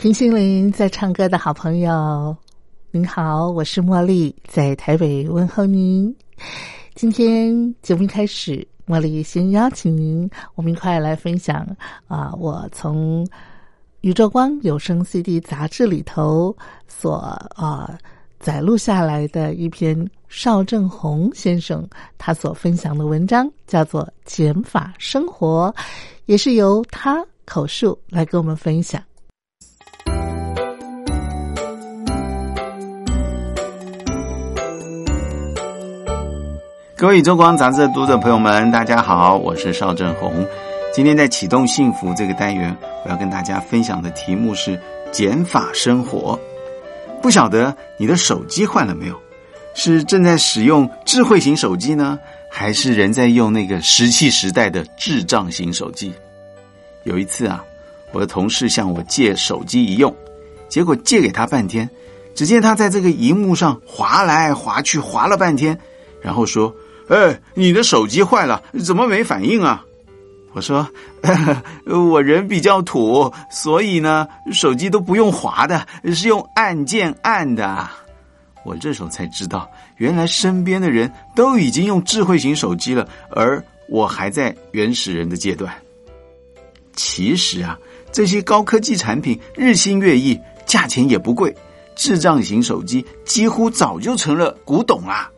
听心灵在唱歌的好朋友，您好，我是茉莉，在台北问候您。今天节目开始，茉莉先邀请您，我们一块来分享啊，我从《宇宙光有声 CD》杂志里头所啊载录下来的一篇邵正红先生他所分享的文章，叫做《减法生活》，也是由他口述来跟我们分享。各位宇宙光杂志的读者朋友们，大家好，我是邵正红。今天在启动幸福这个单元，我要跟大家分享的题目是减法生活。不晓得你的手机换了没有？是正在使用智慧型手机呢，还是人在用那个石器时代的智障型手机？有一次啊，我的同事向我借手机一用，结果借给他半天，只见他在这个荧幕上划来划去，划了半天，然后说。哎，你的手机坏了，怎么没反应啊？我说，我人比较土，所以呢，手机都不用滑的，是用按键按的。我这时候才知道，原来身边的人都已经用智慧型手机了，而我还在原始人的阶段。其实啊，这些高科技产品日新月异，价钱也不贵，智障型手机几乎早就成了古董啦，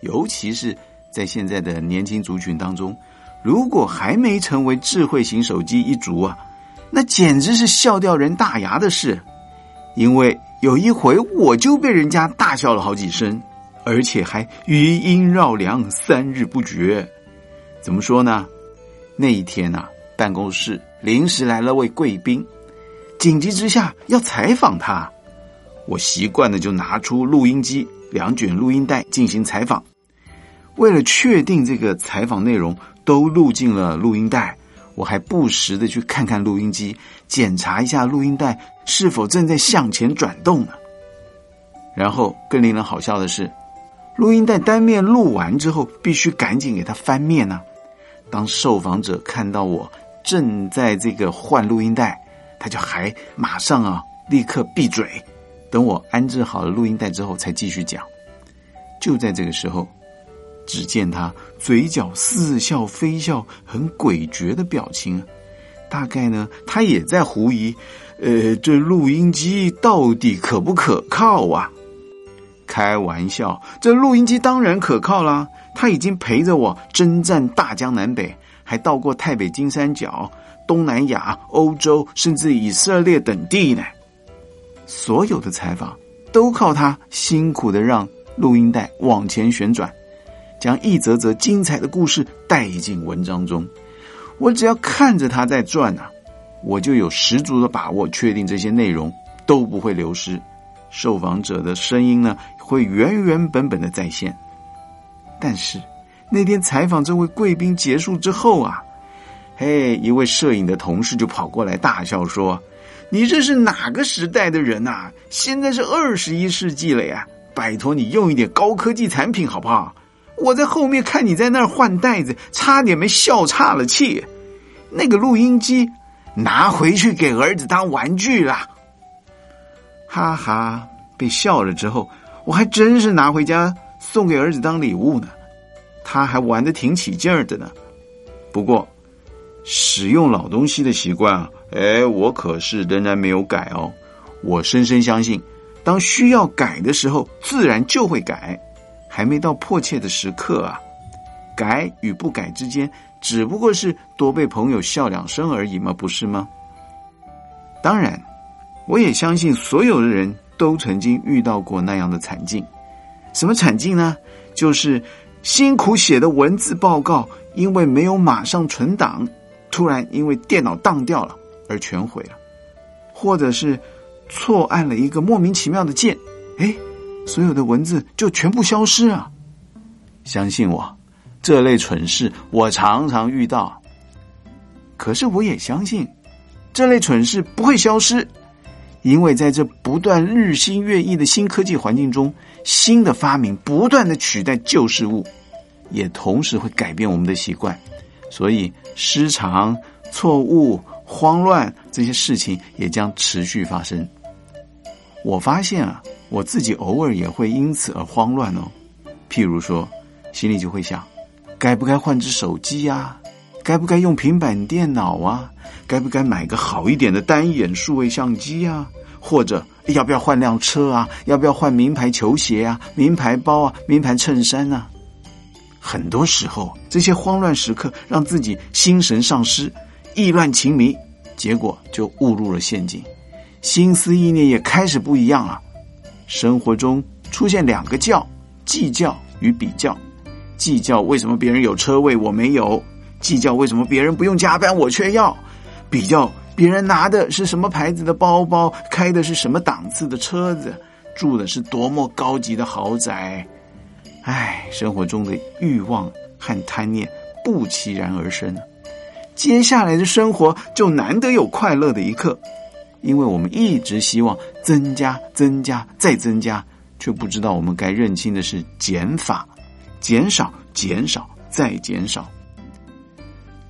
尤其是。在现在的年轻族群当中，如果还没成为智慧型手机一族啊，那简直是笑掉人大牙的事。因为有一回我就被人家大笑了好几声，而且还余音绕梁三日不绝。怎么说呢？那一天呐，办公室临时来了位贵宾，紧急之下要采访他，我习惯的就拿出录音机、两卷录音带进行采访。为了确定这个采访内容都录进了录音带，我还不时的去看看录音机，检查一下录音带是否正在向前转动呢。然后更令人好笑的是，录音带单面录完之后，必须赶紧给它翻面呢。当受访者看到我正在这个换录音带，他就还马上啊立刻闭嘴，等我安置好了录音带之后才继续讲。就在这个时候。只见他嘴角似笑非笑，很诡谲的表情。大概呢，他也在狐疑：呃，这录音机到底可不可靠啊？开玩笑，这录音机当然可靠啦！他已经陪着我征战大江南北，还到过太北金三角、东南亚、欧洲，甚至以色列等地呢。所有的采访都靠他辛苦的让录音带往前旋转。将一则则精彩的故事带进文章中，我只要看着它在转呐，我就有十足的把握，确定这些内容都不会流失，受访者的声音呢会原原本本的再现。但是那天采访这位贵宾结束之后啊，嘿，一位摄影的同事就跑过来大笑说：“你这是哪个时代的人呐？现在是二十一世纪了呀！拜托你用一点高科技产品好不好？”我在后面看你在那儿换袋子，差点没笑岔了气。那个录音机拿回去给儿子当玩具了，哈哈！被笑了之后，我还真是拿回家送给儿子当礼物呢。他还玩的挺起劲儿的呢。不过，使用老东西的习惯啊，哎，我可是仍然没有改哦。我深深相信，当需要改的时候，自然就会改。还没到迫切的时刻啊，改与不改之间，只不过是多被朋友笑两声而已嘛，不是吗？当然，我也相信所有的人都曾经遇到过那样的惨境。什么惨境呢？就是辛苦写的文字报告，因为没有马上存档，突然因为电脑当掉了而全毁了；或者是错按了一个莫名其妙的键，哎，所有的文字就全部消失啊！相信我，这类蠢事我常常遇到。可是我也相信，这类蠢事不会消失。因为在这不断日新月异的新科技环境中，新的发明不断的取代旧事物，也同时会改变我们的习惯，所以失常、错误、慌乱这些事情也将持续发生。我发现啊，我自己偶尔也会因此而慌乱哦。譬如说，心里就会想，该不该换只手机呀？该不该用平板电脑啊？该不该买个好一点的单眼数位相机啊？或者要不要换辆车啊？要不要换名牌球鞋啊？名牌包啊？名牌衬衫呢？很多时候，这些慌乱时刻让自己心神丧失、意乱情迷，结果就误入了陷阱，心思意念也开始不一样了。生活中出现两个较：计较与比较。计较为什么别人有车位我没有？计较为什么别人不用加班我却要？比较别人拿的是什么牌子的包包，开的是什么档次的车子，住的是多么高级的豪宅，唉，生活中的欲望和贪念不期然而生，接下来的生活就难得有快乐的一刻，因为我们一直希望增加、增加、再增加，却不知道我们该认清的是减法，减少、减少、再减少，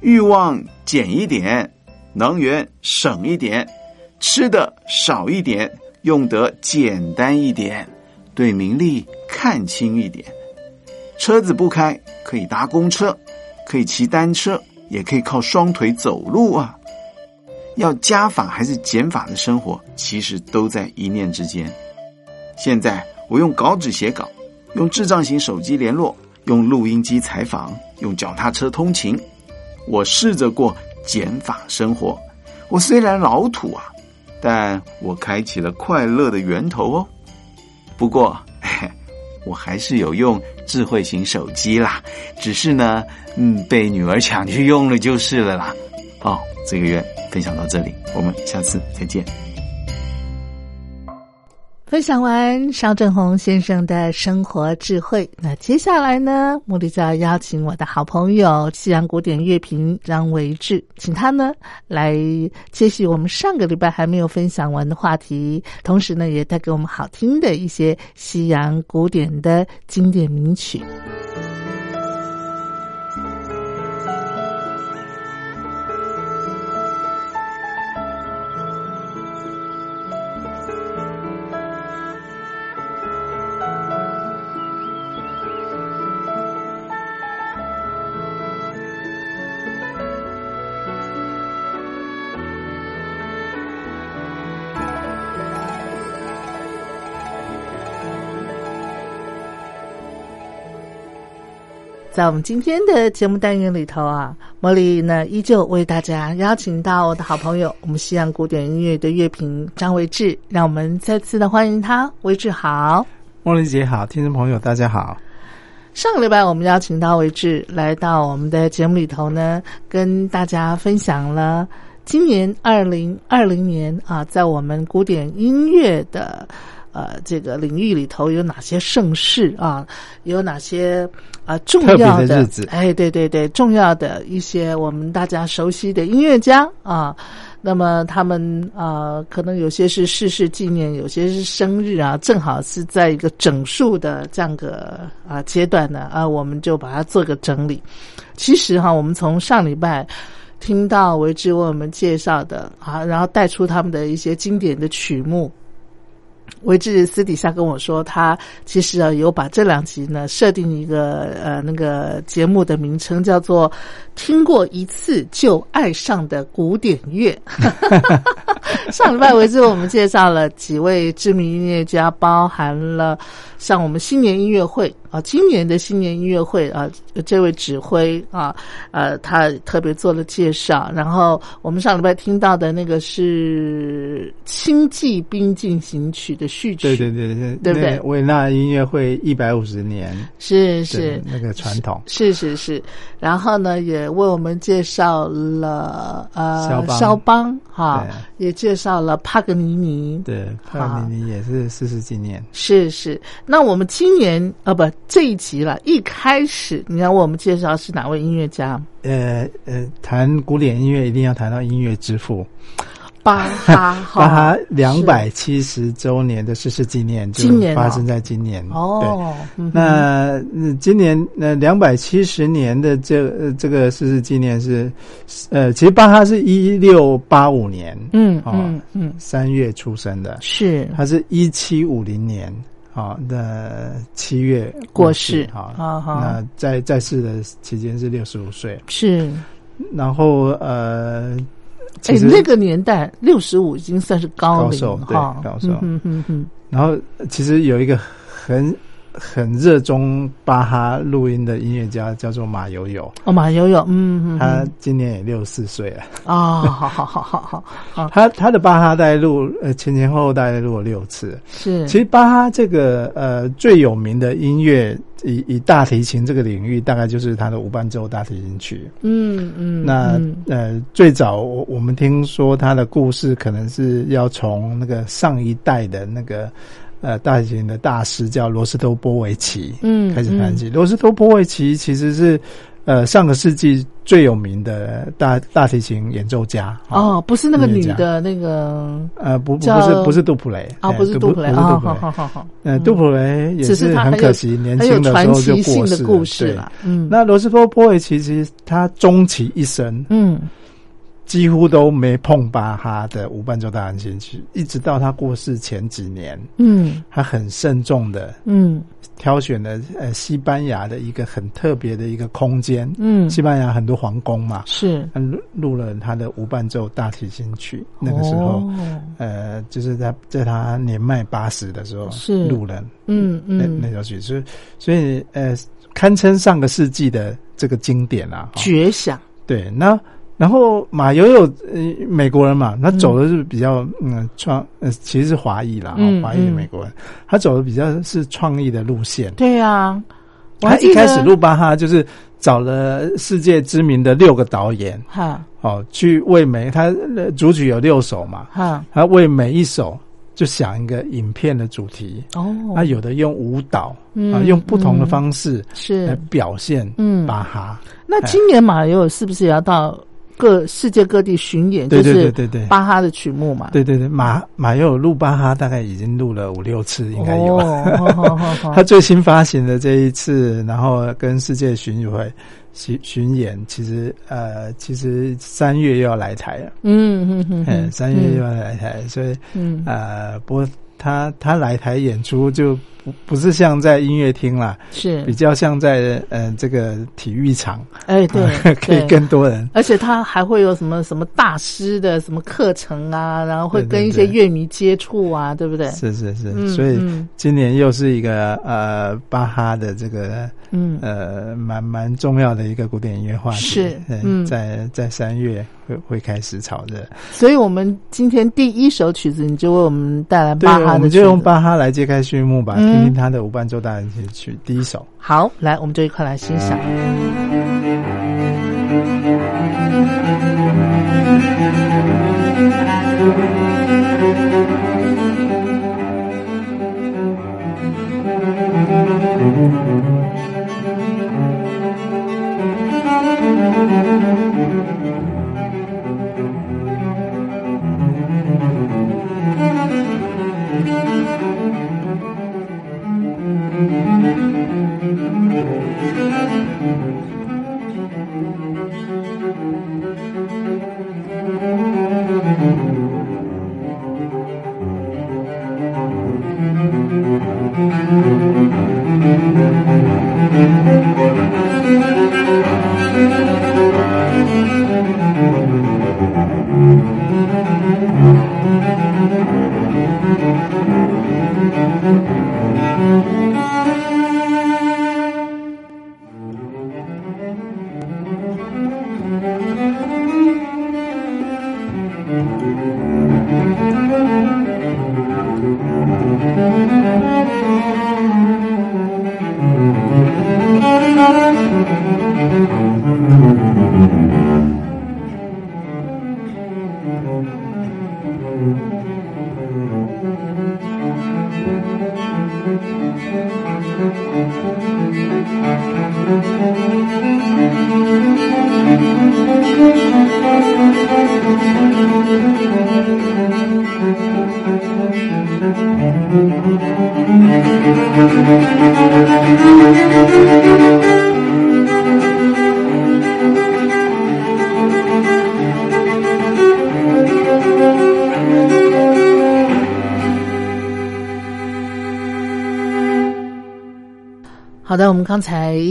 欲望减一点。能源省一点，吃的少一点，用得简单一点，对名利看轻一点。车子不开，可以搭公车，可以骑单车，也可以靠双腿走路啊。要加法还是减法的生活，其实都在一念之间。现在我用稿纸写稿，用智障型手机联络，用录音机采访，用脚踏车通勤。我试着过。减法生活，我虽然老土啊，但我开启了快乐的源头哦。不过，我还是有用智慧型手机啦，只是呢，嗯，被女儿抢去用了就是了啦。哦，这个月分享到这里，我们下次再见。分享完邵正红先生的生活智慧，那接下来呢，茉莉就要邀请我的好朋友西洋古典乐评张维志，请他呢来接续我们上个礼拜还没有分享完的话题，同时呢，也带给我们好听的一些西洋古典的经典名曲。在我们今天的节目单元里头啊，茉莉呢依旧为大家邀请到我的好朋友，我们西洋古典音乐的乐评张维志，让我们再次的欢迎他。维志好，茉莉姐好，听众朋友大家好。上个礼拜我们邀请到维志来到我们的节目里头呢，跟大家分享了今年二零二零年啊，在我们古典音乐的。呃，这个领域里头有哪些盛世啊？有哪些啊重要的日子？哎，对对对，重要的一些我们大家熟悉的音乐家啊。那么他们啊，可能有些是逝世纪念，有些是生日啊，正好是在一个整数的这样个啊阶段呢啊，我们就把它做个整理。其实哈，我们从上礼拜听到为之为我们介绍的啊，然后带出他们的一些经典的曲目。维志私底下跟我说，他其实啊有把这两集呢设定一个呃那个节目的名称叫做“听过一次就爱上的古典乐”。上礼拜维志我们介绍了几位知名音乐家，包含了像我们新年音乐会啊，今年的新年音乐会啊，这位指挥啊，呃，他特别做了介绍。然后我们上礼拜听到的那个是《星际兵进行曲》的序曲，对对对对，对不对？维纳音乐会一百五十年，是是那个传统，是是是。然后呢，也为我们介绍了呃肖邦肖邦哈，也介绍了帕格尼尼，对，帕格尼尼也是四十纪念，是是。那我们今年啊不这一集了，一开始你要为我们介绍是哪位音乐家？呃呃，谈古典音乐一定要谈到音乐之父。巴哈，巴哈两百七十周年的逝世纪念，今年发生在今年哦。那今年那两百七十年的这这个逝世纪念是，呃，其实巴哈是一六八五年，嗯嗯嗯，三月出生的，是他是一七五零年啊那七月过世啊。那在在世的期间是六十五岁，是，然后呃。哎，那个年代六十五已经算是高龄哈，高寿。嗯嗯嗯。然后其实有一个很很热衷巴哈录音的音乐家，叫做马友友。哦，马友友，嗯嗯。他今年也六十四岁了。啊，好好好好好好。他他的巴哈带录呃前前后后大概录了六次。是。其实巴哈这个呃最有名的音乐。以以大提琴这个领域，大概就是他的无伴奏大提琴曲。嗯嗯。那呃，最早我我们听说他的故事，可能是要从那个上一代的那个呃大提琴的大师叫罗斯托波维奇，嗯，开始谈起。罗斯托波维奇其实是。呃，上个世纪最有名的大大提琴演奏家哦，不是那个女的那个呃，不不是不是杜普雷啊，不是杜普雷啊，好好好好，呃，杜普雷也是很可惜，年轻的时候就过世了。嗯，那罗斯托波维奇其实他终其一生，嗯。几乎都没碰巴哈的无伴奏大提琴曲，一直到他过世前几年，嗯，他很慎重的，嗯，挑选了呃西班牙的一个很特别的一个空间，嗯，西班牙很多皇宫嘛，是。录录了他的无伴奏大提琴曲，那个时候，呃，就是在在他年迈八十的时候是。录了，嗯嗯，那那首曲，所以所以呃，堪称上个世纪的这个经典啊，绝响，对，那。然后马友友，呃，美国人嘛，他走的是比较嗯创，呃，其实是华裔啦，华裔的美国人，他走的比较是创意的路线。对呀，他一开始路巴哈就是找了世界知名的六个导演，哈，哦，去为每他主曲有六首嘛，哈，他为每一首就想一个影片的主题，哦，他有的用舞蹈，啊，用不同的方式是来表现，嗯，巴哈。那今年马友友是不是也要到？各世界各地巡演，就是巴哈的曲目嘛。对对对，马马友录巴哈大概已经录了五六次，应该有。他最新发行的这一次，然后跟世界巡回巡巡演，其实呃，其实三月又要来台了。嗯嗯嗯，三月又要来台，所以嗯呃，不过他他来台演出就。不不是像在音乐厅啦，是。比较像在呃这个体育场，哎对，可以更多人，而且他还会有什么什么大师的什么课程啊，然后会跟一些乐迷接触啊，对不对？是是是，所以今年又是一个呃巴哈的这个嗯。呃蛮蛮重要的一个古典音乐话题，是嗯。在在三月会会开始炒热，所以我们今天第一首曲子你就为我们带来巴哈的，就用巴哈来揭开序幕吧。听听他的五伴奏大人这曲，第一首好，来我们就一块来欣赏。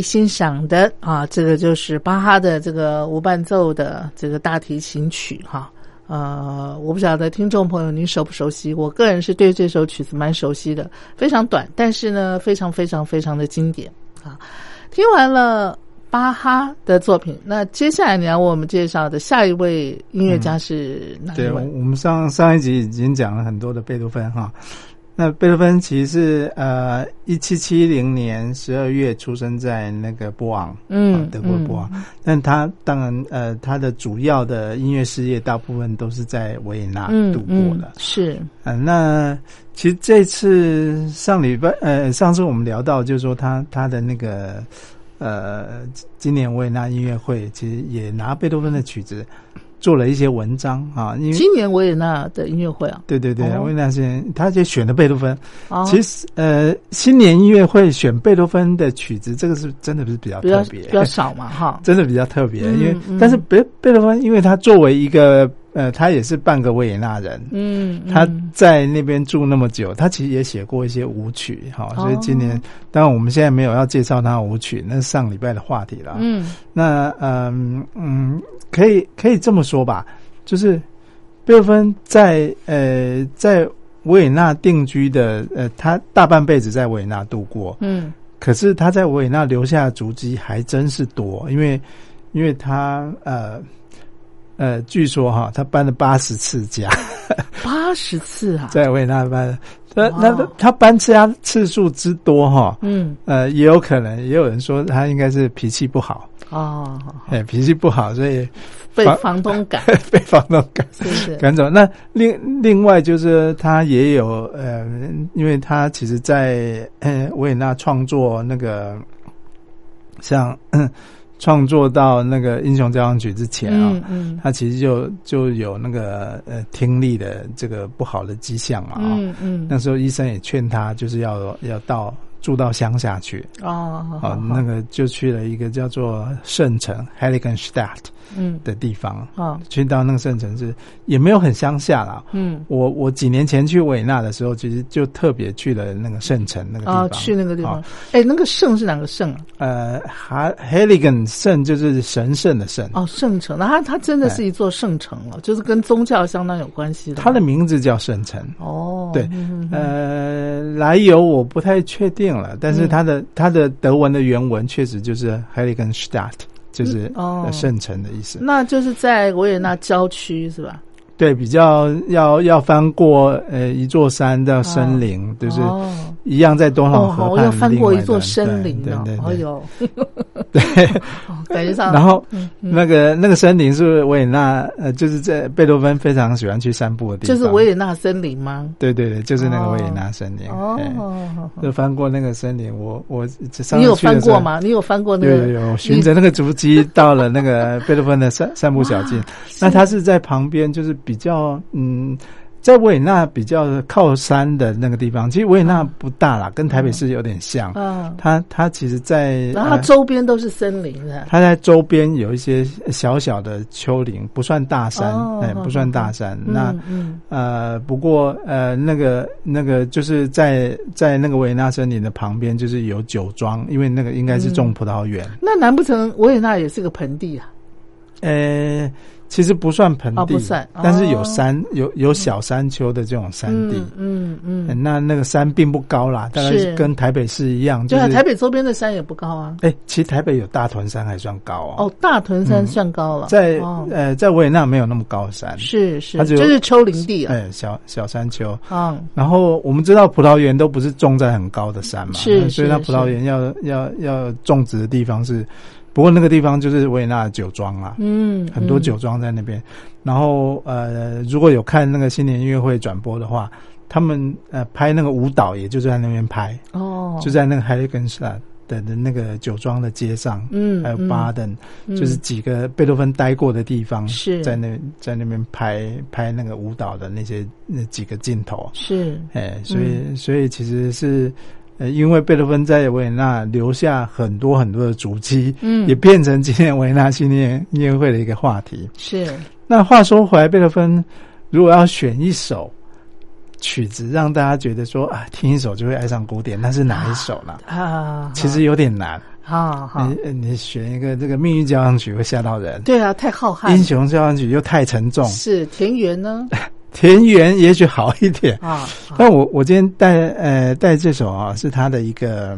欣赏的啊，这个就是巴哈的这个无伴奏的这个大提琴曲哈。呃，我不晓得听众朋友您熟不熟悉，我个人是对这首曲子蛮熟悉的，非常短，但是呢，非常非常非常的经典啊。听完了巴哈的作品，那接下来你要为我们介绍的下一位音乐家是哪一位？对，我们上上一集已经讲了很多的贝多芬哈。那贝多芬其实是呃，一七七零年十二月出生在那个波昂，嗯，德国波昂。但他当然呃，他的主要的音乐事业大部分都是在维也纳度过的。是，嗯，那其实这次上礼拜呃，上次我们聊到，就是说他他的那个呃，今年维也纳音乐会其实也拿贝多芬的曲子。做了一些文章啊，因为今年维也纳的音乐会啊，对对对，维也纳是他就选了贝多芬。其实呃，新年音乐会选贝多芬的曲子，这个是真的不是比较特别，比较少嘛哈，真的比较特别，因为但是贝贝多芬，因为他作为一个。呃，他也是半个维也纳人，嗯，他在那边住那么久，他其实也写过一些舞曲，哈，所以今年当然我们现在没有要介绍他舞曲，那是上礼拜的话题了，嗯，那嗯嗯，可以可以这么说吧，就是贝多芬在呃在维也纳定居的，呃，他大半辈子在维也纳度过，嗯，可是他在维也纳留下的足迹还真是多，因为因为他呃。呃，据说哈，他搬了八十次家，八十次啊，在维也纳搬，那那他搬家次数之多哈，嗯，呃，也有可能，也有人说他应该是脾气不好。哦，哎，脾气不好，所以被房东赶，被房东赶，赶走。那另另外就是他也有呃，因为他其实，在呃维也纳创作那个像。创作到那个《英雄交响曲》之前啊，他其实就就有那个呃听力的这个不好的迹象嘛啊，那时候医生也劝他就是要要到。住到乡下去。哦，好，那个就去了一个叫做圣城 Heiligenstadt 嗯的地方啊，去到那个圣城市也没有很乡下啦。嗯，我我几年前去维也纳的时候，其实就特别去了那个圣城那个地方，去那个地方。哎，那个圣是哪个圣啊？呃，Heiligen 圣就是神圣的圣哦，圣城。那它它真的是一座圣城了，就是跟宗教相当有关系的。它的名字叫圣城哦，对，呃，来由我不太确定。了，但是它的它的德文的原文确实就是 Heiligenstadt，就是圣城的意思。那就是在维也纳郊区是吧？对，比较要要翻过呃一座山的森林，就是一样在多瑙河畔。要翻过一座森林的，哎呦，对，感觉上。然后那个那个森林是维也纳，呃，就是在贝多芬非常喜欢去散步的地方。就是维也纳森林吗？对对对，就是那个维也纳森林。哦，就翻过那个森林，我我你有翻过吗？你有翻过那个？有有，循着那个足迹到了那个贝多芬的散散步小径。那他是在旁边，就是。比较嗯，在维也纳比较靠山的那个地方，其实维也纳不大啦，跟台北市有点像。嗯，它它其实，在然后它周边都是森林的。它在周边有一些小小的丘陵，不算大山，哎，不算大山。那呃，不过呃，那个那个就是在在那个维也纳森林的旁边，就是有酒庄，因为那个应该是种葡萄园。那难不成维也纳也是个盆地啊？呃。其实不算盆地，不算，但是有山，有有小山丘的这种山地，嗯嗯，那那个山并不高啦，大概是跟台北市一样，就是台北周边的山也不高啊。哎，其实台北有大屯山还算高哦，大屯山算高了，在呃在维也纳没有那么高山，是是，它就是丘陵地啊，哎，小小山丘。啊。然后我们知道葡萄园都不是种在很高的山嘛，是，所以它葡萄园要要要种植的地方是。不过那个地方就是维也纳的酒庄啊，嗯，很多酒庄在那边。然后呃，如果有看那个新年音乐会转播的话，他们呃拍那个舞蹈，也就在那边拍哦，就在那个海利根斯坦的的那个酒庄的街上，嗯，还有巴登，就是几个贝多芬待过的地方，是。在那在那边拍拍那个舞蹈的那些那几个镜头，是。哎，所以所以其实是。呃，因为贝多芬在维也纳留下很多很多的足迹，嗯，也变成今天维也纳新年音乐会的一个话题。是。那话说回来，贝多芬如果要选一首曲子，让大家觉得说啊，听一首就会爱上古典，那是哪一首呢？啊，其实有点难。好好，你你选一个这个命运交响曲会吓到人。对啊，太浩瀚。英雄交响曲又太沉重。是田园呢？田园也许好一点。啊，但我我今天带呃带这首啊是他的一个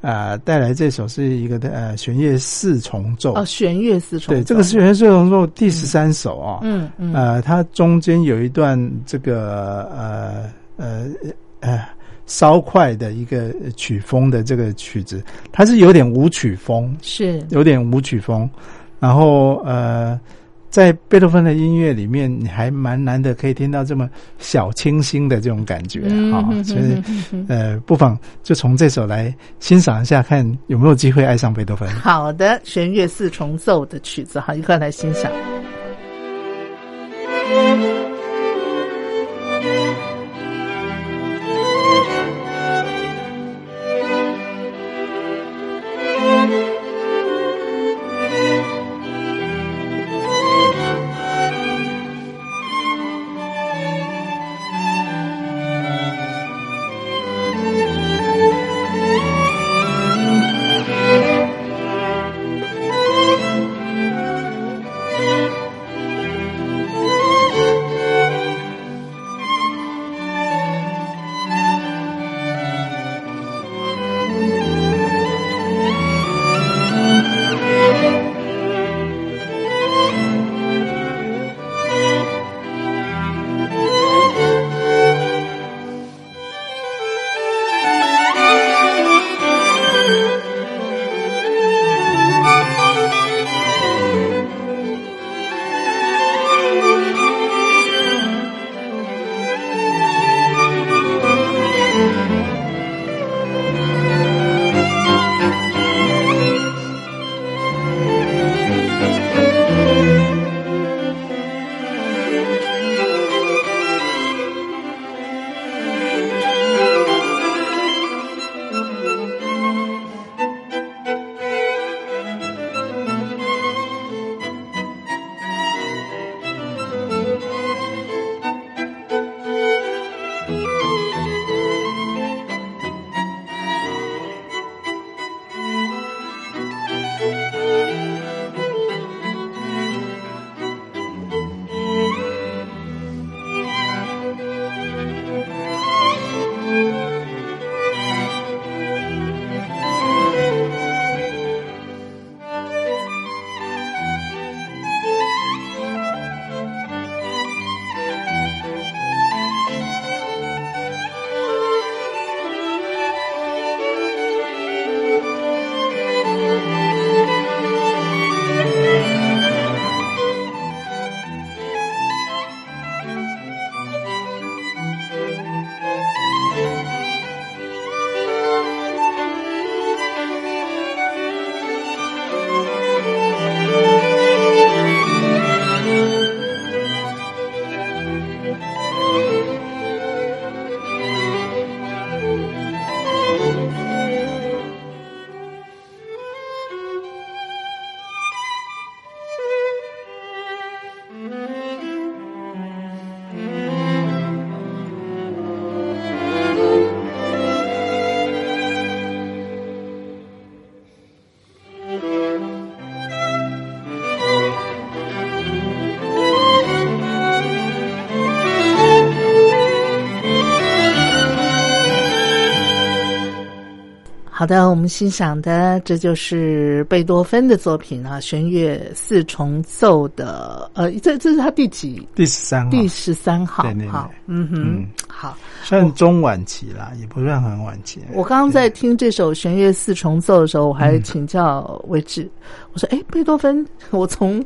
啊带来这首是一个呃弦乐四重奏。哦弦乐四重对这个弦乐四重奏第十三首啊。嗯嗯。呃它中间有一段这个呃呃呃稍快的一个曲风的这个曲子，它是有点舞曲风。是。有点舞曲风，然后呃。在贝多芬的音乐里面，你还蛮难的可以听到这么小清新的这种感觉啊，所以呃，不妨就从这首来欣赏一下，看有没有机会爱上贝多芬。好的，弦乐四重奏的曲子，好，一块来欣赏。好的，我们欣赏的这就是贝多芬的作品啊，弦乐四重奏的，呃，这这是他第几？第十三号，第十三号。对对对，嗯哼，好，算中晚期啦，也不算很晚期。我刚刚在听这首弦乐四重奏的时候，我还请教魏志，我说：“哎，贝多芬，我从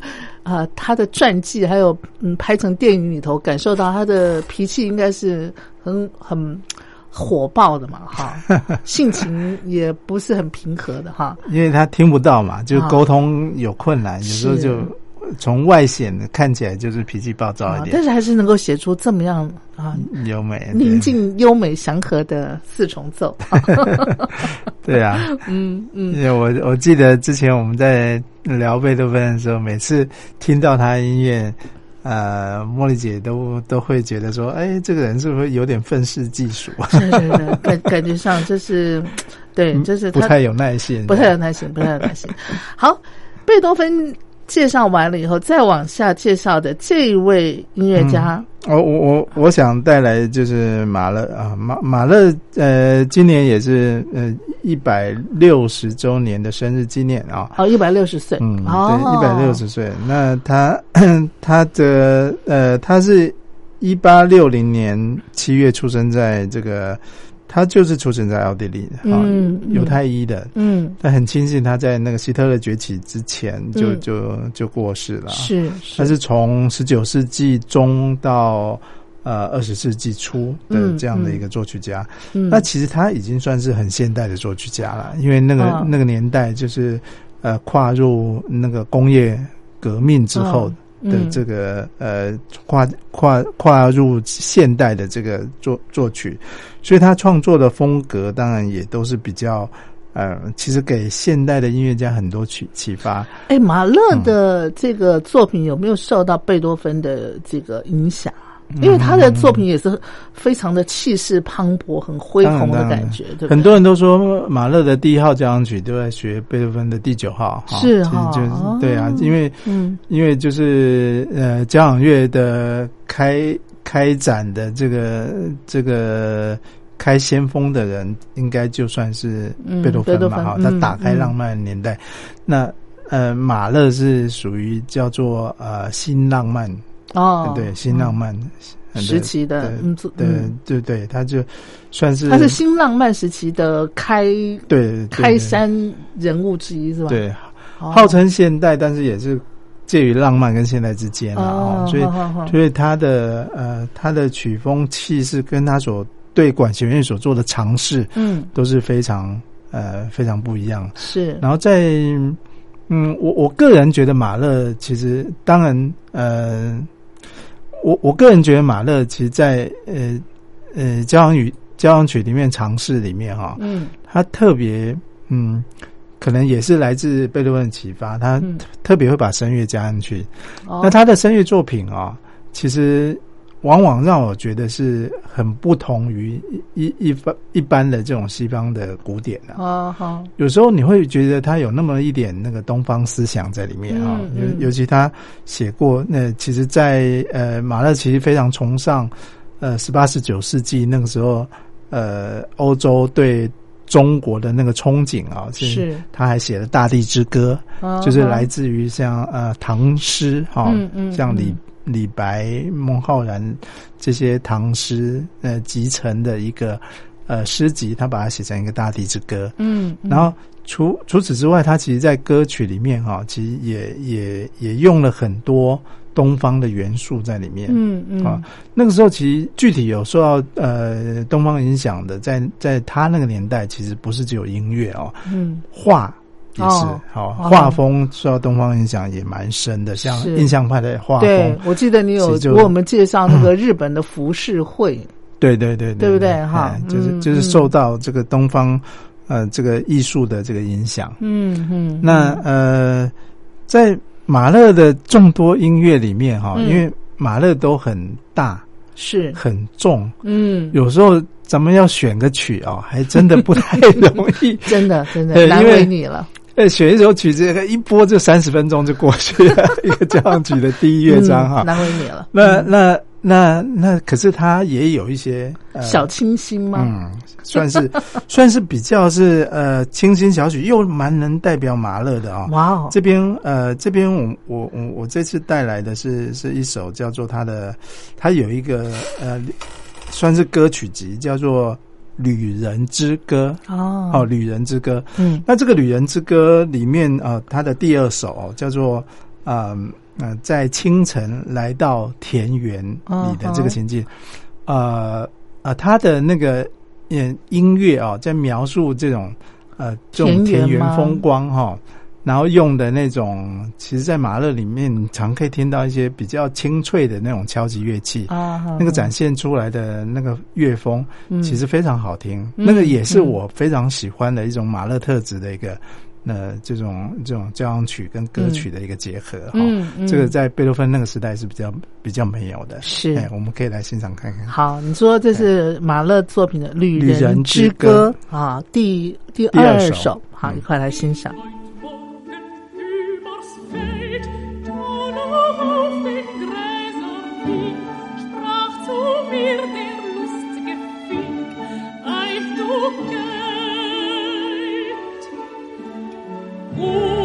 啊他的传记还有嗯拍成电影里头，感受到他的脾气应该是很很。”火爆的嘛，哈，性情也不是很平和的哈，因为他听不到嘛，就沟通有困难，有时候就从外显的看起来就是脾气暴躁一点，但是还是能够写出这么样啊优美、宁静、优美、祥和的四重奏。对啊，嗯嗯，因为我我记得之前我们在聊贝多芬的时候，每次听到他音乐。呃，茉莉姐都都会觉得说，哎，这个人是不是有点愤世嫉俗？是是是，感感觉上就是，对，就是不太有耐心，不太有耐心，不太有耐心。好，贝多芬。介绍完了以后，再往下介绍的这一位音乐家，哦，我我我想带来就是马勒啊，马马勒，呃，今年也是呃一百六十周年的生日纪念啊，哦，一百六十岁，嗯，对，一百六十岁。那他他的呃，他是一八六零年七月出生在这个。他就是出生在奥地利的，啊，犹太裔的，嗯，他很庆幸他在那个希特勒崛起之前就就就过世了，是，他是从十九世纪中到呃二十世纪初的这样的一个作曲家，那其实他已经算是很现代的作曲家了，因为那个那个年代就是呃跨入那个工业革命之后。的这个呃跨跨跨入现代的这个作作曲，所以他创作的风格当然也都是比较呃，其实给现代的音乐家很多启启发。哎，马勒的这个作品有没有受到贝多芬的这个影响？因为他的作品也是非常的气势磅礴、很恢宏的感觉，对很多人都说马勒的第一号交响曲都在学贝多芬的第九号，是哈，就是对啊，因为嗯，因为就是呃，交响乐的开开展的这个这个开先锋的人，应该就算是贝多芬嘛哈，他打开浪漫年代。那呃，马勒是属于叫做呃新浪漫。哦，对，新浪漫时期的，嗯，对对对，他就算是他是新浪漫时期的开对开山人物之一，是吧？对，号称现代，但是也是介于浪漫跟现代之间啊。所以，所以他的呃，他的曲风气势跟他所对管弦乐所做的尝试，嗯，都是非常呃非常不一样。是，然后在嗯，我我个人觉得马勒其实当然呃。我我个人觉得马勒其实，在呃呃交响曲交响曲里面尝试里面哈，嗯，他特别嗯，可能也是来自贝多芬的启发，他特别会把声乐加进去。那他的声乐作品啊，其实。往往让我觉得是很不同于一一般一般的这种西方的古典的啊，好，有时候你会觉得他有那么一点那个东方思想在里面啊，尤尤其他写过那，其实，在呃马勒其实非常崇尚呃十八十九世纪那个时候呃欧洲对中国的那个憧憬啊，是。他还写了《大地之歌》，就是来自于像呃唐诗哈，像李。李白、孟浩然这些唐诗呃集成的一个呃诗集，他把它写成一个大地之歌。嗯，然后除除此之外，他其实在歌曲里面哈，其实也也也用了很多东方的元素在里面。嗯嗯啊，那个时候其实具体有受到呃东方影响的，在在他那个年代，其实不是只有音乐哦，嗯，画。也是好，画风受到东方影响也蛮深的，像印象派的画风。对，我记得你有给我们介绍那个日本的浮世绘。对对对，对不对？哈，就是就是受到这个东方呃这个艺术的这个影响。嗯嗯。那呃，在马勒的众多音乐里面哈，因为马勒都很大，是很重。嗯，有时候咱们要选个曲啊，还真的不太容易。真的真的 难为你了。呃，选一首曲子，一播就三十分钟就过去了，一个交响曲的第一乐章哈，难为你了。那那那那可是它也有一些小清新吗？嗯，算是算是比较是呃清新小曲，又蛮能代表马勒的啊。哇哦，这边呃这边我我我我这次带来的是是一首叫做他的，他有一个呃算是歌曲集叫做。旅人之歌哦哦，旅人之歌。嗯，那这个旅人之歌里面啊，它的第二首叫做啊呃，在清晨来到田园里的这个情境，呃呃，他的那个音音乐啊，在描述这种呃这种田园风光哈。然后用的那种，其实，在马勒里面常可以听到一些比较清脆的那种敲击乐器啊，那个展现出来的那个乐风，其实非常好听。那个也是我非常喜欢的一种马勒特质的一个，呃，这种这种交响曲跟歌曲的一个结合哈。这个在贝多芬那个时代是比较比较没有的。是，我们可以来欣赏看看。好，你说这是马勒作品的《旅人之歌》啊，第第二首，好，一块来欣赏。Oh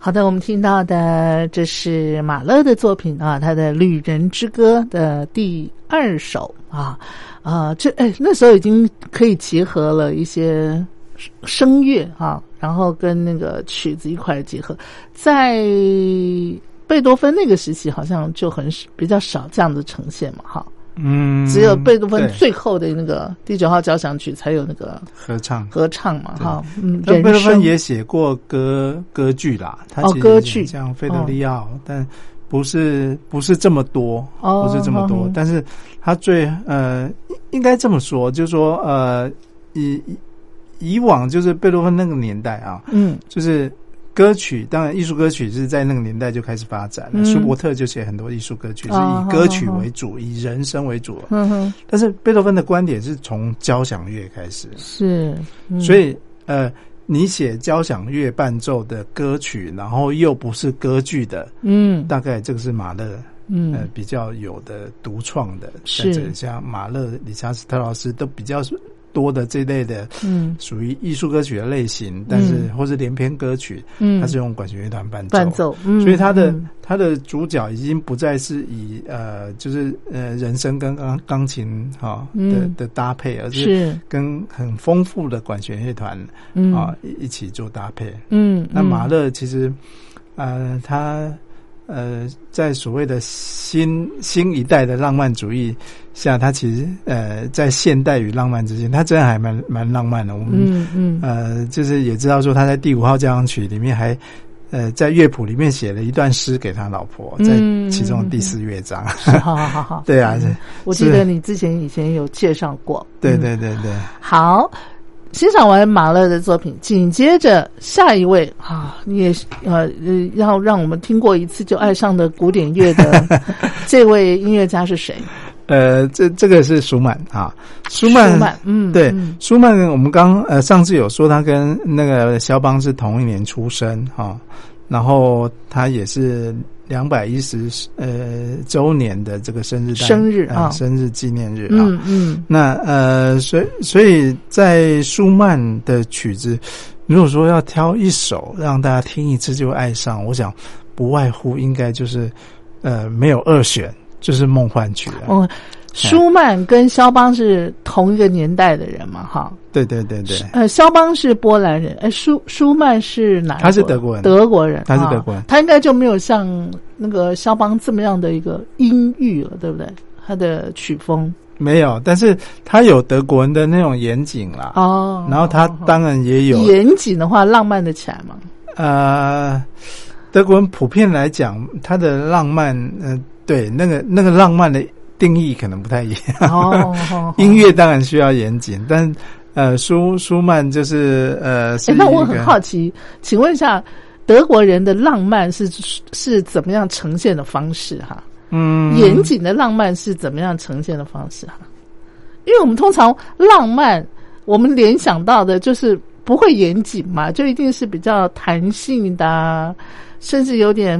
好的，我们听到的这是马勒的作品啊，他的《旅人之歌》的第二首啊，啊，这哎那时候已经可以结合了一些声乐啊，然后跟那个曲子一块结合，在贝多芬那个时期好像就很比较少这样的呈现嘛，哈。嗯，只有贝多芬最后的那个第九号交响曲才有那个合唱，合唱嘛，哈，嗯，贝多芬也写过歌歌剧啦，他哦，歌剧。像《费德利奥》，但不是不是这么多，不是这么多，但是他最呃，应该这么说，就是说呃，以以往就是贝多芬那个年代啊，嗯，就是。歌曲当然，艺术歌曲是在那个年代就开始发展了。舒伯特就写很多艺术歌曲，是以歌曲为主，以人声为主。嗯哼。但是贝多芬的观点是从交响乐开始，是。所以呃，你写交响乐伴奏的歌曲，然后又不是歌剧的，嗯，大概这个是马勒，嗯，呃，比较有的独创的。是。像马勒、理查斯特劳斯都比较。多的这类的，嗯，属于艺术歌曲的类型，但是或是连篇歌曲，嗯，它是用管弦乐团伴奏，伴奏，所以它的它的主角已经不再是以呃，就是呃，人声跟钢钢琴哈的的搭配，而是跟很丰富的管弦乐团啊一起做搭配，嗯，那马勒其实呃他。呃，在所谓的新新一代的浪漫主义下，他其实呃，在现代与浪漫之间，他真的还蛮蛮浪漫的。我们嗯嗯呃，就是也知道说他在第五号交响曲里面还呃在乐谱里面写了一段诗给他老婆，在其中第四乐章。好好好好，对啊，我记得你之前以前有介绍过。对对对对，好。欣赏完马勒的作品，紧接着下一位啊，你也呃要让我们听过一次就爱上的古典乐的 这位音乐家是谁？呃，这这个是舒曼啊，舒曼，舒曼，嗯，对，舒曼，我们刚呃上次有说他跟那个肖邦是同一年出生哈，然后他也是。两百一十呃周年的这个生日生日啊，生日纪念日啊，嗯嗯，那呃，所以所以在舒曼的曲子，如果说要挑一首让大家听一次就爱上，我想不外乎应该就是呃没有二选，就是梦幻曲了。舒曼跟肖邦是同一个年代的人嘛？哈，对对对对。呃，肖邦是波兰人，哎，舒舒曼是哪？他是德国人，德国人，他是德国人，他应该就没有像那个肖邦这么样的一个音域了，对不对？他的曲风没有，但是他有德国人的那种严谨啦。哦，然后他当然也有严谨的话，浪漫的起来嘛。呃，德国人普遍来讲，他的浪漫，嗯，对，那个那个浪漫的。定义可能不太一样。哦，音乐当然需要严谨，但呃，舒舒曼就是呃，那我很好奇，请问一下，德国人的浪漫是是怎么样呈现的方式？哈，嗯，严谨的浪漫是怎么样呈现的方式？哈，因为我们通常浪漫，我们联想到的就是不会严谨嘛，就一定是比较弹性的，甚至有点。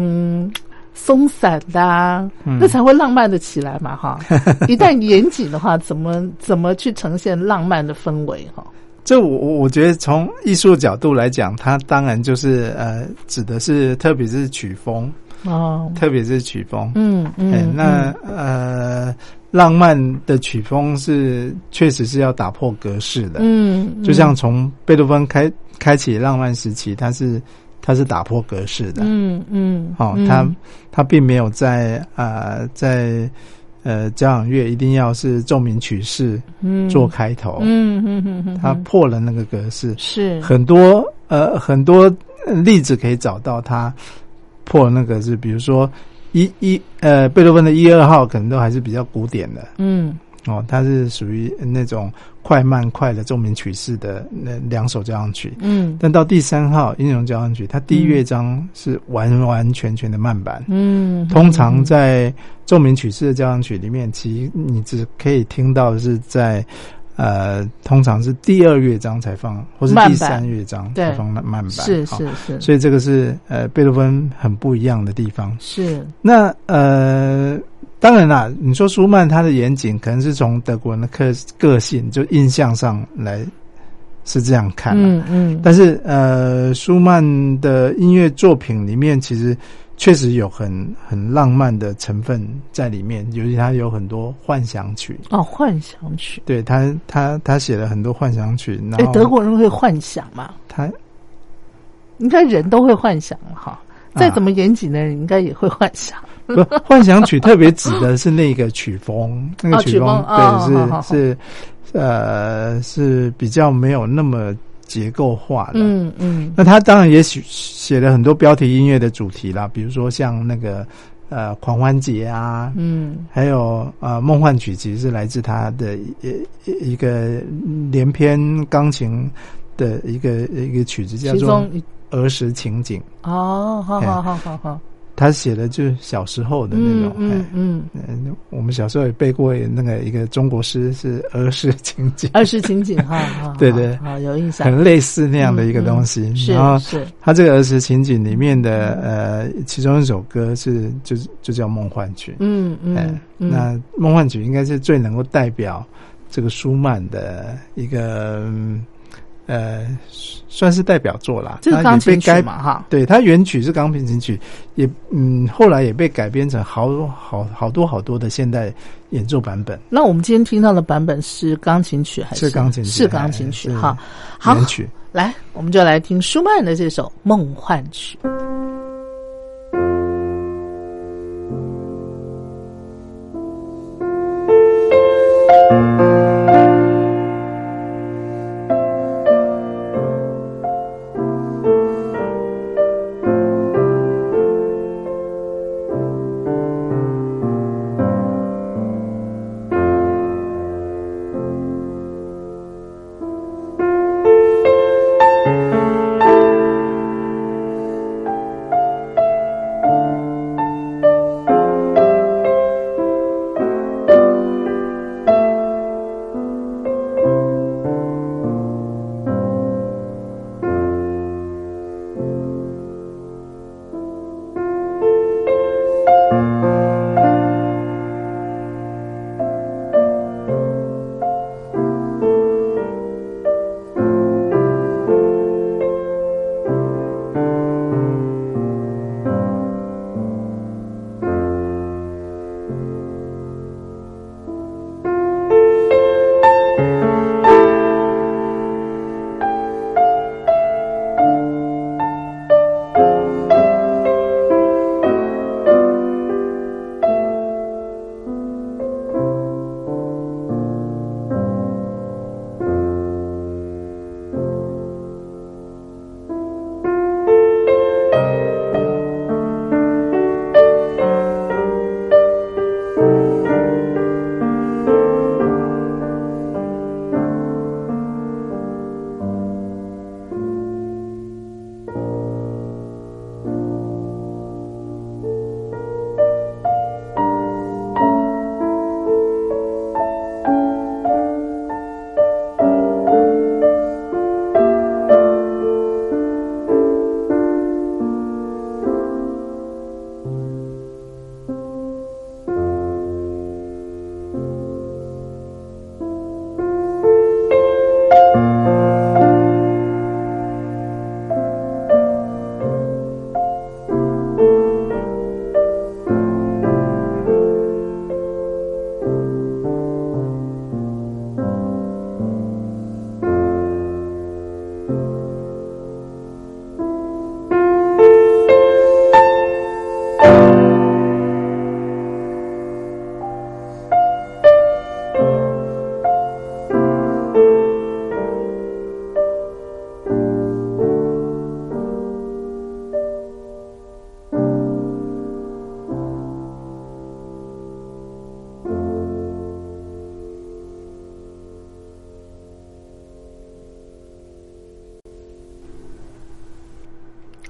松散的，啊那才会浪漫的起来嘛！哈，一旦严谨的话，怎么怎么去呈现浪漫的氛围？哈，这我我我觉得从艺术角度来讲，它当然就是呃，指的是特别是曲风哦，特别是曲风，嗯嗯，那呃，浪漫的曲风是确实是要打破格式的，嗯，就像从贝多芬开开启浪漫时期，它是。他是打破格式的，嗯嗯，好，它它并没有在呃在呃交响乐一定要是奏鸣曲式做开头，嗯嗯嗯，他破了那个格式，是。很多呃很多例子可以找到它破那个是，比如说一一呃贝多芬的一二号可能都还是比较古典的，嗯。哦，它是属于那种快慢快的奏鸣曲式的那两首交响曲。嗯，但到第三号英雄交响曲，它第一乐章是完完全全的慢板。嗯，通常在奏鸣曲式的交响曲里面，其实你只可以听到是在呃，通常是第二乐章才放，或是第三乐章才放慢慢板。是是是，所以这个是呃贝多芬很不一样的地方。是那呃。当然啦，你说舒曼他的严谨，可能是从德国人的个个性就印象上来是这样看。嗯嗯。但是呃，舒曼的音乐作品里面，其实确实有很很浪漫的成分在里面，尤其他有很多幻想曲。哦，幻想曲。对他，他他写了很多幻想曲。哎，德国人会幻想吗？他应该人都会幻想哈。再怎么严谨的人，应该也会幻想。不，幻想曲特别指的是那个曲风，那个曲风对是是呃是比较没有那么结构化的。嗯嗯。那他当然也写写了很多标题音乐的主题啦，比如说像那个呃狂欢节啊，嗯，还有呃梦幻曲，其实是来自他的一一个连篇钢琴的一个一个曲子，叫做。儿时情景哦，好好好好好，他写的就是小时候的那种，嗯嗯嗯，我们小时候也背过那个一个中国诗，是儿时情景，儿时情景 哈，对对，好有印象，很类似那样的一个东西。然后是他这个儿时情景里面的呃，其中一首歌是就就叫梦幻曲，嗯嗯，那梦幻曲应该是最能够代表这个舒曼的一个。呃，算是代表作啦。这个钢琴曲嘛，哈，对，它原曲是钢琴曲，也嗯，后来也被改编成好好好多好多的现代演奏版本。那我们今天听到的版本是钢琴曲还是钢琴曲？是钢琴曲，哈。好，来，我们就来听舒曼的这首《梦幻曲》。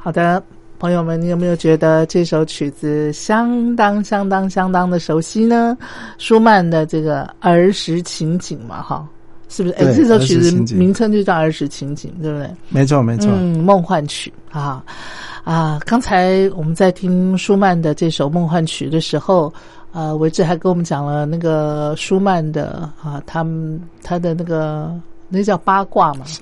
好的，朋友们，你有没有觉得这首曲子相当、相当、相当的熟悉呢？舒曼的这个儿时情景嘛，哈，是不是？哎，这首曲子名称就叫儿时情景，对不对？没错，没错。嗯，梦幻曲啊啊！刚才我们在听舒曼的这首梦幻曲的时候，呃，维志还跟我们讲了那个舒曼的啊，他们他的那个那叫八卦嘛。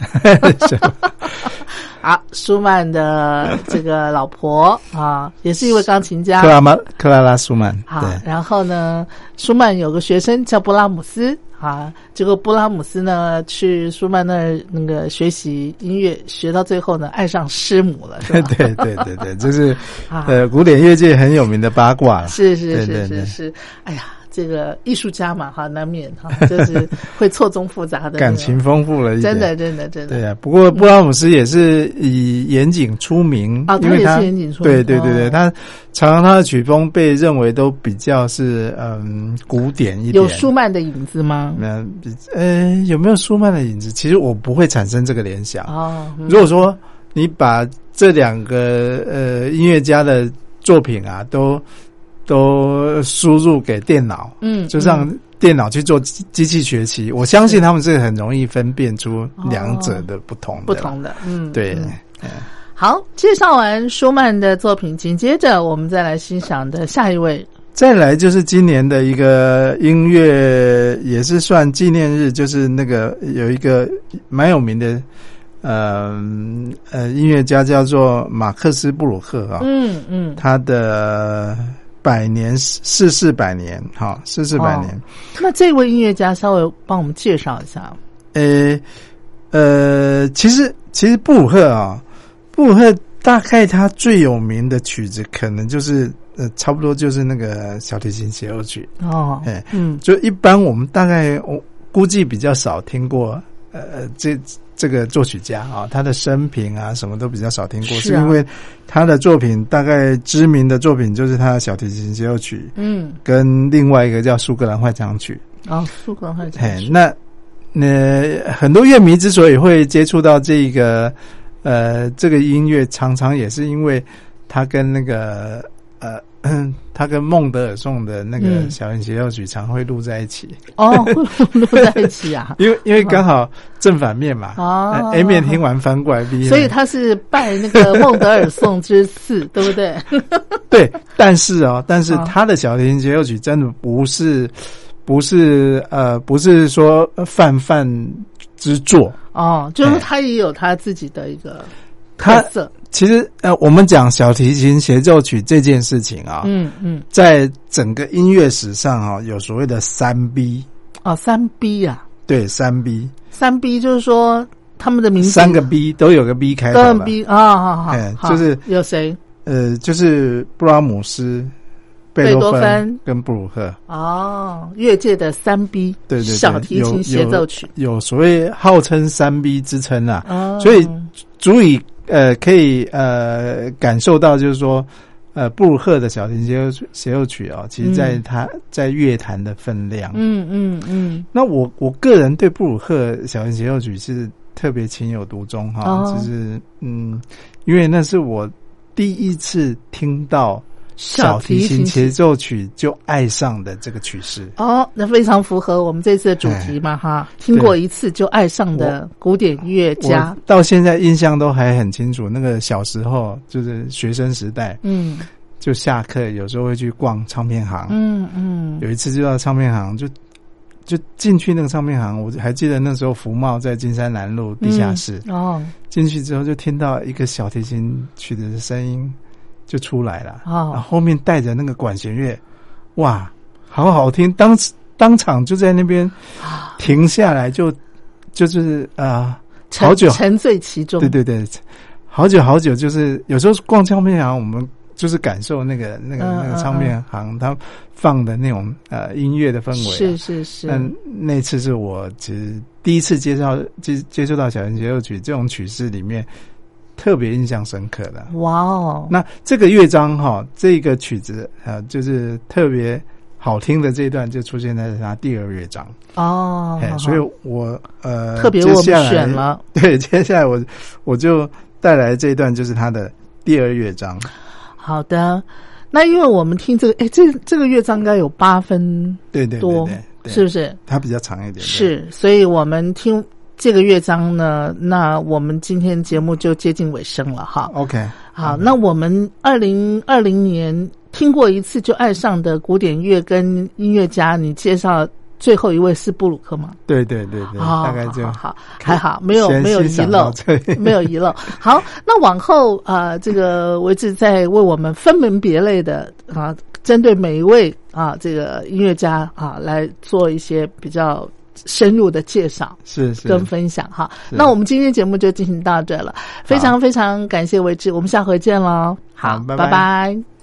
啊，舒曼的这个老婆啊，也是一位钢琴家，克拉玛克拉拉舒曼。好，然后呢，舒曼有个学生叫布拉姆斯啊，结果布拉姆斯呢去舒曼那儿那个学习音乐，学到最后呢，爱上师母了，是吧？对对对对，这是 呃古典乐界很有名的八卦了。是是是是是，哎呀。这个艺术家嘛，哈，难免哈，就是会错综复杂的感情丰富了一点，真的，真的，真的。对啊，不过布拉姆斯也是以严谨出名啊，因为他严谨出名。对对对对，他常常他的曲风被认为都比较是嗯古典一点。有舒曼的影子吗？嗯，呃，有没有舒曼的影子？其实我不会产生这个联想。哦，如果说你把这两个呃音乐家的作品啊都。都输入给电脑，嗯，就让电脑去做机器学习。我相信他们是很容易分辨出两者的不同。不同的，嗯，对。好，介绍完舒曼的作品，紧接着我们再来欣赏的下一位。再来就是今年的一个音乐，也是算纪念日，就是那个有一个蛮有名的，呃呃，音乐家叫做马克思布鲁克啊，嗯嗯，他的。百年逝世百年，哈逝世百年。那这位音乐家稍微帮我们介绍一下。呃呃，其实其实布鲁赫啊，布鲁赫大概他最有名的曲子，可能就是呃，差不多就是那个小提琴协奏曲哦。哎嗯，就一般我们大概我估计比较少听过呃这。这个作曲家啊，他的生平啊，什么都比较少听过，是因为他的作品大概知名的作品就是他的小提琴协奏曲，嗯，跟另外一个叫苏格兰幻想曲。哦，苏格兰幻想曲。那那很多乐迷之所以会接触到这个呃这个音乐，常常也是因为他跟那个呃。他跟孟德尔颂的那个小提协奏曲常会录在一起。哦，录在一起啊，因为因为刚好正反面嘛。哦。a 面听完翻过来 B，所以他是拜那个孟德尔颂之赐，对不对？对，但是哦，但是他的小提琴协奏曲真的不是不是呃不是说泛泛之作。哦，就是他也有他自己的一个特色。其实，呃，我们讲小提琴协奏曲这件事情啊，嗯嗯，在整个音乐史上啊，有所谓的三 B 啊，三 B 啊，对，三 B，三 B 就是说他们的名字。三个 B 都有个 B 开头的 B 啊，好好，就是有谁？呃，就是布拉姆斯、贝多芬跟布鲁赫。哦，乐界的三 B，对对，小提琴协奏曲。有所谓号称三 B 之称啊，所以足以。呃，可以呃感受到，就是说，呃，布鲁赫的小提琴协奏协奏曲啊，其实在他在乐坛的分量，嗯嗯嗯。那我我个人对布鲁赫小提琴协奏曲是特别情有独钟哈，就是嗯，因为那是我第一次听到。小提琴协奏曲就爱上的这个曲式哦，那非常符合我们这次的主题嘛哈！听过一次就爱上的古典乐家，到现在印象都还很清楚。那个小时候就是学生时代，嗯，就下课有时候会去逛唱片行，嗯嗯，有一次就到唱片行，就就进去那个唱片行，我还记得那时候福茂在金山南路地下室哦，进去之后就听到一个小提琴曲子的声音。就出来了啊！后面带着那个管弦乐，哇，好好听！当当场就在那边停下来，就就是啊，好久沉醉其中。对对对，好久好久，就是有时候逛唱片行，我们就是感受那个那个那个唱片行他放的那种呃音乐的氛围。是是是。嗯，那次是我其实第一次介绍接接触到小提协奏曲这种曲式里面。特别印象深刻的哇哦！那这个乐章哈，这个曲子啊，就是特别好听的这一段，就出现在他第二乐章哦。所以我呃，特别我们选了 对，接下来我我就带来这一段，就是他的第二乐章。好的，那因为我们听这个，哎，这这个乐章应该有八分对对多，是不是？它比较长一点，是，所以我们听。这个乐章呢，那我们今天节目就接近尾声了哈。OK，好，那我们二零二零年听过一次就爱上的古典乐跟音乐家，你介绍最后一位是布鲁克吗？对对对对，大概就好，还好没有没有遗漏，没有遗漏。好，那往后啊，这个我一直在为我们分门别类的啊，针对每一位啊这个音乐家啊来做一些比较深入的介绍，是是跟分享哈。那我们今天节目就进行到这了，非常非常感谢维志，我们下回见喽。好，拜拜。